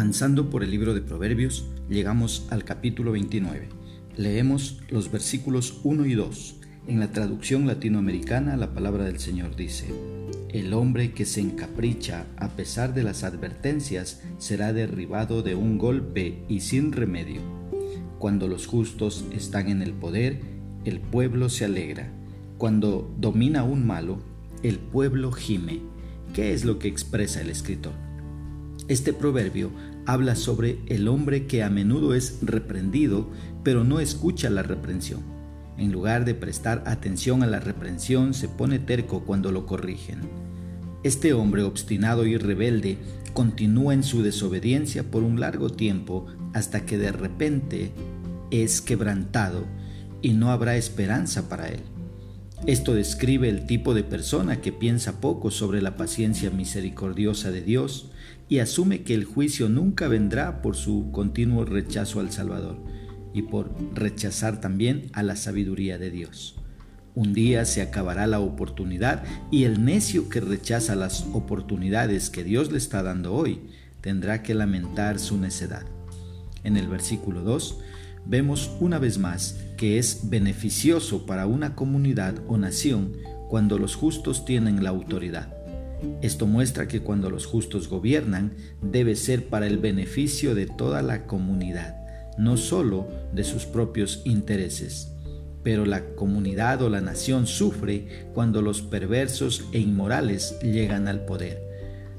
Avanzando por el libro de Proverbios, llegamos al capítulo 29. Leemos los versículos 1 y 2. En la traducción latinoamericana, la palabra del Señor dice, El hombre que se encapricha a pesar de las advertencias será derribado de un golpe y sin remedio. Cuando los justos están en el poder, el pueblo se alegra. Cuando domina un malo, el pueblo gime. ¿Qué es lo que expresa el escritor? Este proverbio habla sobre el hombre que a menudo es reprendido, pero no escucha la reprensión. En lugar de prestar atención a la reprensión, se pone terco cuando lo corrigen. Este hombre obstinado y rebelde continúa en su desobediencia por un largo tiempo hasta que de repente es quebrantado y no habrá esperanza para él. Esto describe el tipo de persona que piensa poco sobre la paciencia misericordiosa de Dios y asume que el juicio nunca vendrá por su continuo rechazo al Salvador y por rechazar también a la sabiduría de Dios. Un día se acabará la oportunidad y el necio que rechaza las oportunidades que Dios le está dando hoy tendrá que lamentar su necedad. En el versículo 2 vemos una vez más que es beneficioso para una comunidad o nación cuando los justos tienen la autoridad. Esto muestra que cuando los justos gobiernan debe ser para el beneficio de toda la comunidad, no solo de sus propios intereses. Pero la comunidad o la nación sufre cuando los perversos e inmorales llegan al poder.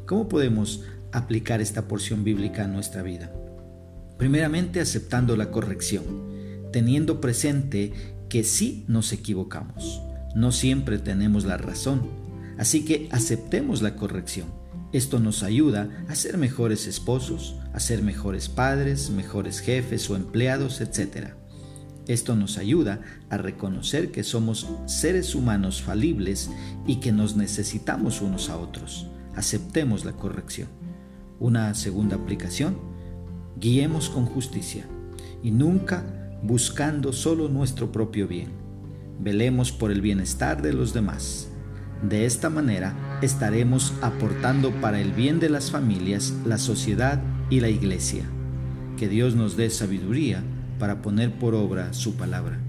¿Cómo podemos aplicar esta porción bíblica a nuestra vida? Primeramente aceptando la corrección, teniendo presente que sí nos equivocamos. No siempre tenemos la razón, así que aceptemos la corrección. Esto nos ayuda a ser mejores esposos, a ser mejores padres, mejores jefes o empleados, etc. Esto nos ayuda a reconocer que somos seres humanos falibles y que nos necesitamos unos a otros. Aceptemos la corrección. Una segunda aplicación guiemos con justicia y nunca buscando solo nuestro propio bien. Velemos por el bienestar de los demás. De esta manera estaremos aportando para el bien de las familias, la sociedad y la iglesia. Que Dios nos dé sabiduría para poner por obra su palabra.